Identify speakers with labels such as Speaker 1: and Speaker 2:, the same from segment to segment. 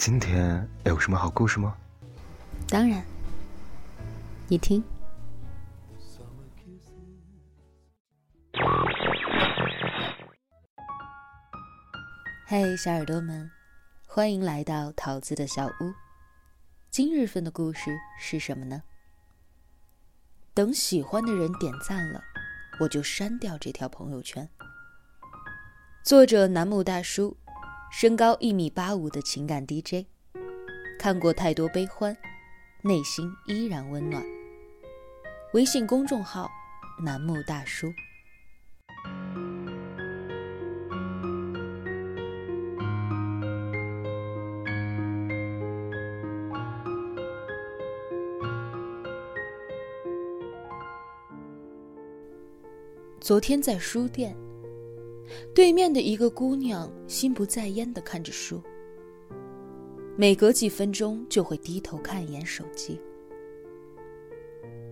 Speaker 1: 今天有什么好故事吗？
Speaker 2: 当然，你听。嘿，小耳朵们，欢迎来到桃子的小屋。今日份的故事是什么呢？等喜欢的人点赞了，我就删掉这条朋友圈。作者楠木大叔，身高一米八五的情感 DJ，看过太多悲欢，内心依然温暖。微信公众号：楠木大叔。昨天在书店，对面的一个姑娘心不在焉的看着书，每隔几分钟就会低头看一眼手机。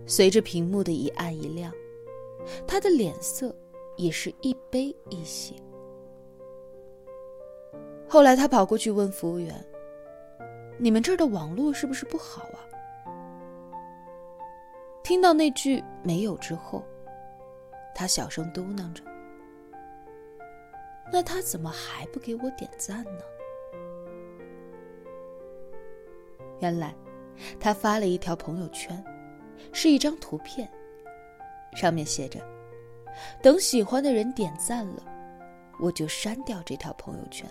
Speaker 2: 随着屏幕的一暗一亮，她的脸色也是一悲一喜。后来，她跑过去问服务员：“你们这儿的网络是不是不好啊？”听到那句“没有”之后。他小声嘟囔着：“那他怎么还不给我点赞呢？”原来，他发了一条朋友圈，是一张图片，上面写着：“等喜欢的人点赞了，我就删掉这条朋友圈。”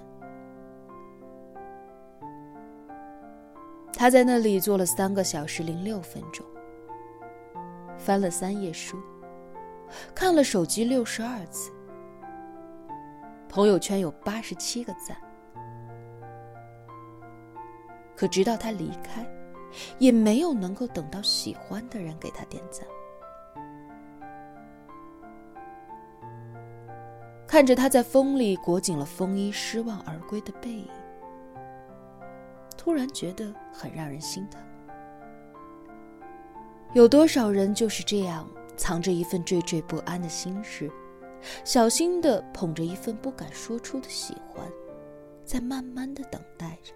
Speaker 2: 他在那里坐了三个小时零六分钟，翻了三页书。看了手机六十二次，朋友圈有八十七个赞，可直到他离开，也没有能够等到喜欢的人给他点赞。看着他在风里裹紧了风衣失望而归的背影，突然觉得很让人心疼。有多少人就是这样？藏着一份惴惴不安的心事，小心的捧着一份不敢说出的喜欢，在慢慢的等待着。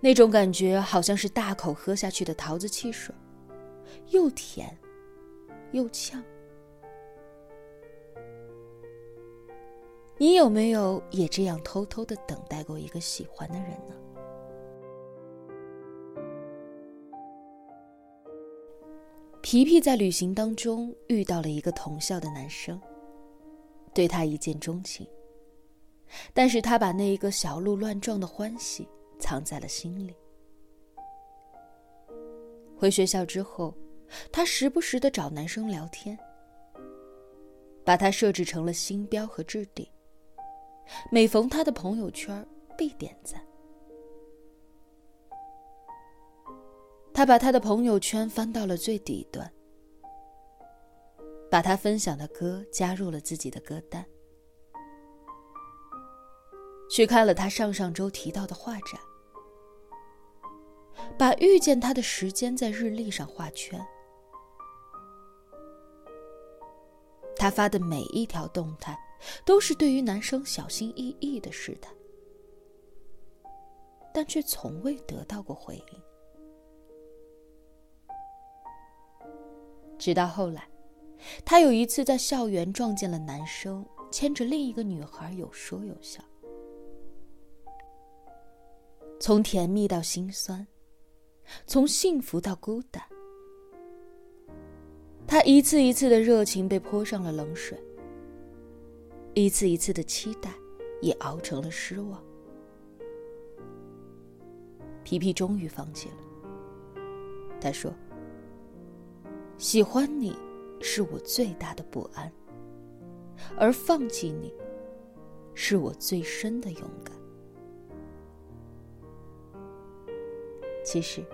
Speaker 2: 那种感觉好像是大口喝下去的桃子汽水，又甜，又呛。你有没有也这样偷偷的等待过一个喜欢的人呢？皮皮在旅行当中遇到了一个同校的男生，对他一见钟情。但是他把那一个小鹿乱撞的欢喜藏在了心里。回学校之后，他时不时的找男生聊天，把他设置成了星标和置顶，每逢他的朋友圈必点赞。他把他的朋友圈翻到了最底端，把他分享的歌加入了自己的歌单，去看了他上上周提到的画展，把遇见他的时间在日历上画圈。他发的每一条动态，都是对于男生小心翼翼的试探，但却从未得到过回应。直到后来，他有一次在校园撞见了男生牵着另一个女孩有说有笑，从甜蜜到心酸，从幸福到孤单，他一次一次的热情被泼上了冷水，一次一次的期待也熬成了失望。皮皮终于放弃了，他说。喜欢你，是我最大的不安；而放弃你，是我最深的勇敢。其实，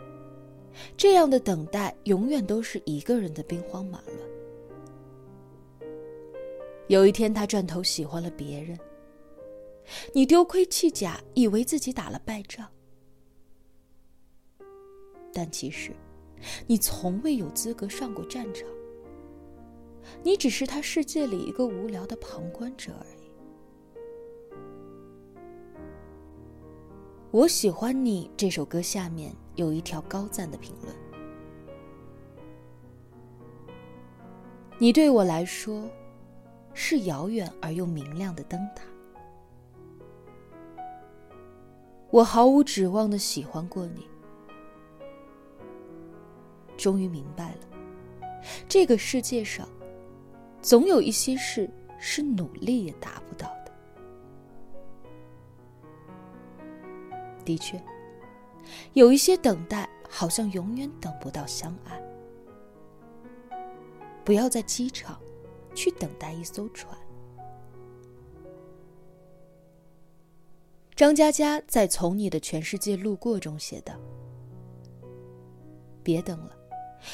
Speaker 2: 这样的等待永远都是一个人的兵荒马乱。有一天，他转头喜欢了别人，你丢盔弃甲，以为自己打了败仗，但其实。你从未有资格上过战场，你只是他世界里一个无聊的旁观者而已。我喜欢你这首歌下面有一条高赞的评论：你对我来说是遥远而又明亮的灯塔。我毫无指望的喜欢过你，终于明白了，这个世界上总有一些事是努力也达不到的。的确，有一些等待好像永远等不到相爱。不要在机场去等待一艘船。张嘉佳在《从你的全世界路过》中写道：“别等了，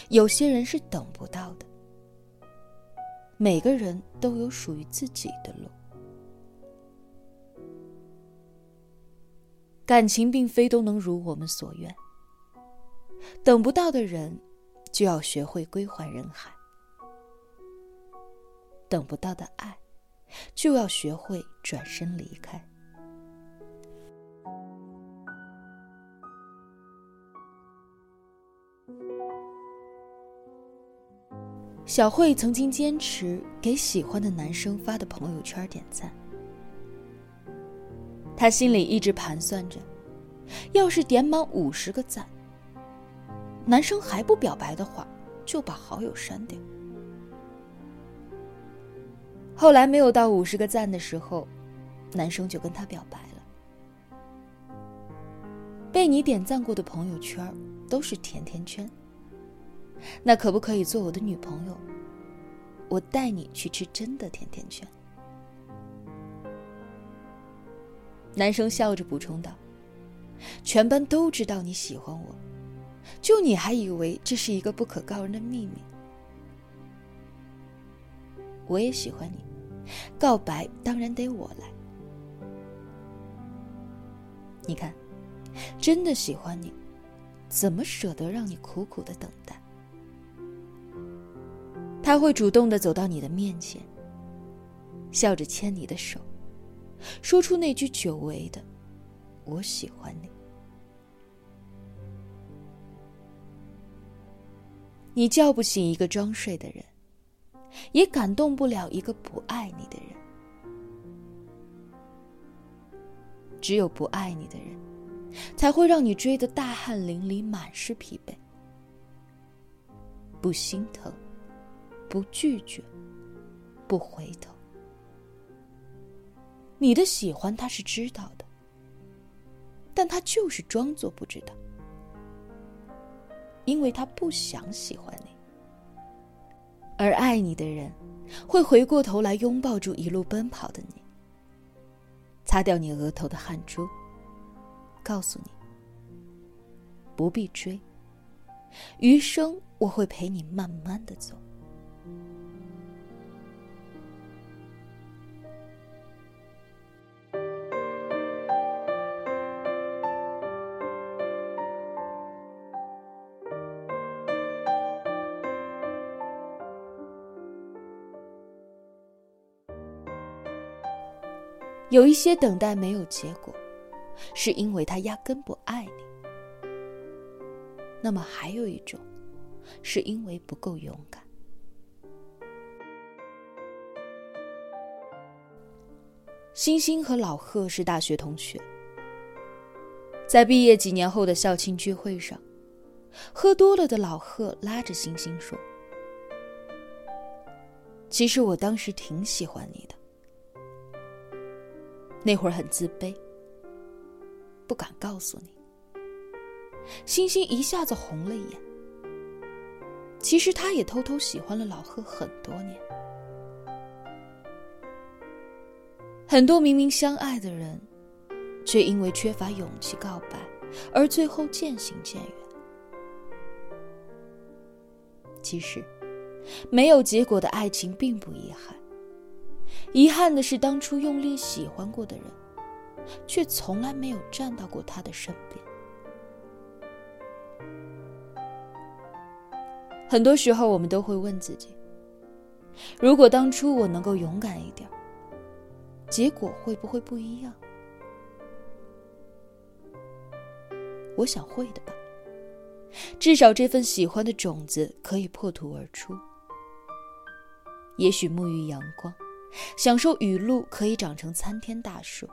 Speaker 2: 有些人是等不到的。每个人都有属于自己的路。感情并非都能如我们所愿。等不到的人，就要学会归还人海；等不到的爱，就要学会转身离开。”小慧曾经坚持给喜欢的男生发的朋友圈点赞，她心里一直盘算着，要是点满五十个赞，男生还不表白的话，就把好友删掉。后来没有到五十个赞的时候，男生就跟她表白了。被你点赞过的朋友圈都是甜甜圈。那可不可以做我的女朋友？我带你去吃真的甜甜圈。男生笑着补充道：“全班都知道你喜欢我，就你还以为这是一个不可告人的秘密。我也喜欢你，告白当然得我来。你看，真的喜欢你，怎么舍得让你苦苦的等待？”他会主动的走到你的面前，笑着牵你的手，说出那句久违的“我喜欢你”。你叫不醒一个装睡的人，也感动不了一个不爱你的人。只有不爱你的人，才会让你追得大汗淋漓、满是疲惫，不心疼。不拒绝，不回头。你的喜欢他是知道的，但他就是装作不知道，因为他不想喜欢你。而爱你的人，会回过头来拥抱住一路奔跑的你，擦掉你额头的汗珠，告诉你不必追，余生我会陪你慢慢的走。有一些等待没有结果，是因为他压根不爱你。那么还有一种，是因为不够勇敢。星星和老贺是大学同学，在毕业几年后的校庆聚会上，喝多了的老贺拉着星星说：“其实我当时挺喜欢你的。”那会儿很自卑，不敢告诉你。星星一下子红了眼。其实他也偷偷喜欢了老贺很多年。很多明明相爱的人，却因为缺乏勇气告白，而最后渐行渐远。其实，没有结果的爱情并不遗憾。遗憾的是，当初用力喜欢过的人，却从来没有站到过他的身边。很多时候，我们都会问自己：如果当初我能够勇敢一点，结果会不会不一样？我想会的吧。至少这份喜欢的种子可以破土而出。也许沐浴阳光，享受雨露，可以长成参天大树。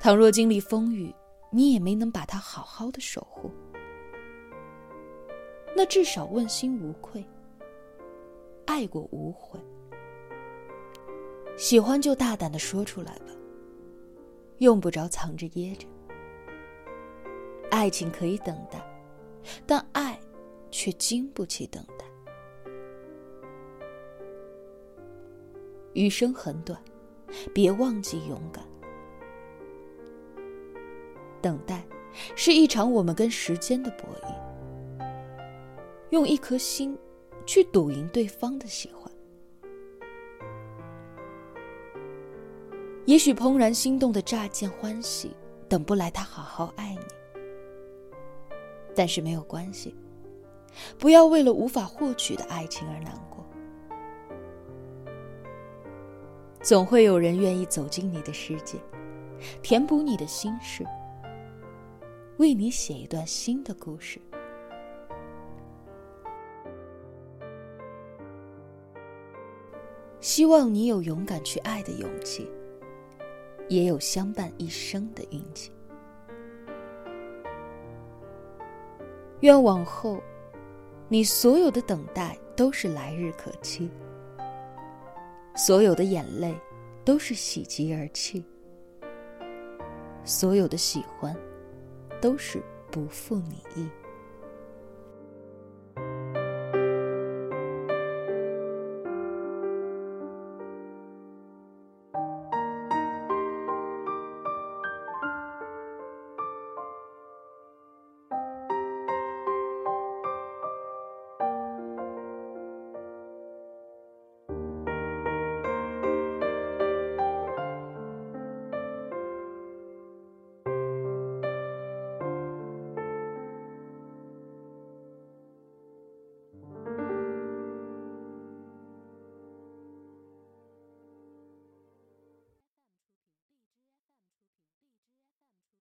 Speaker 2: 倘若经历风雨，你也没能把它好好的守护，那至少问心无愧，爱过无悔。喜欢就大胆的说出来吧，用不着藏着掖着。爱情可以等待，但爱却经不起等。余生很短，别忘记勇敢。等待是一场我们跟时间的博弈，用一颗心去赌赢对方的喜欢。也许怦然心动的乍见欢喜，等不来他好好爱你。但是没有关系，不要为了无法获取的爱情而难过。总会有人愿意走进你的世界，填补你的心事，为你写一段新的故事。希望你有勇敢去爱的勇气，也有相伴一生的运气。愿往后，你所有的等待都是来日可期，所有的眼泪都是喜极而泣，所有的喜欢都是不负你意。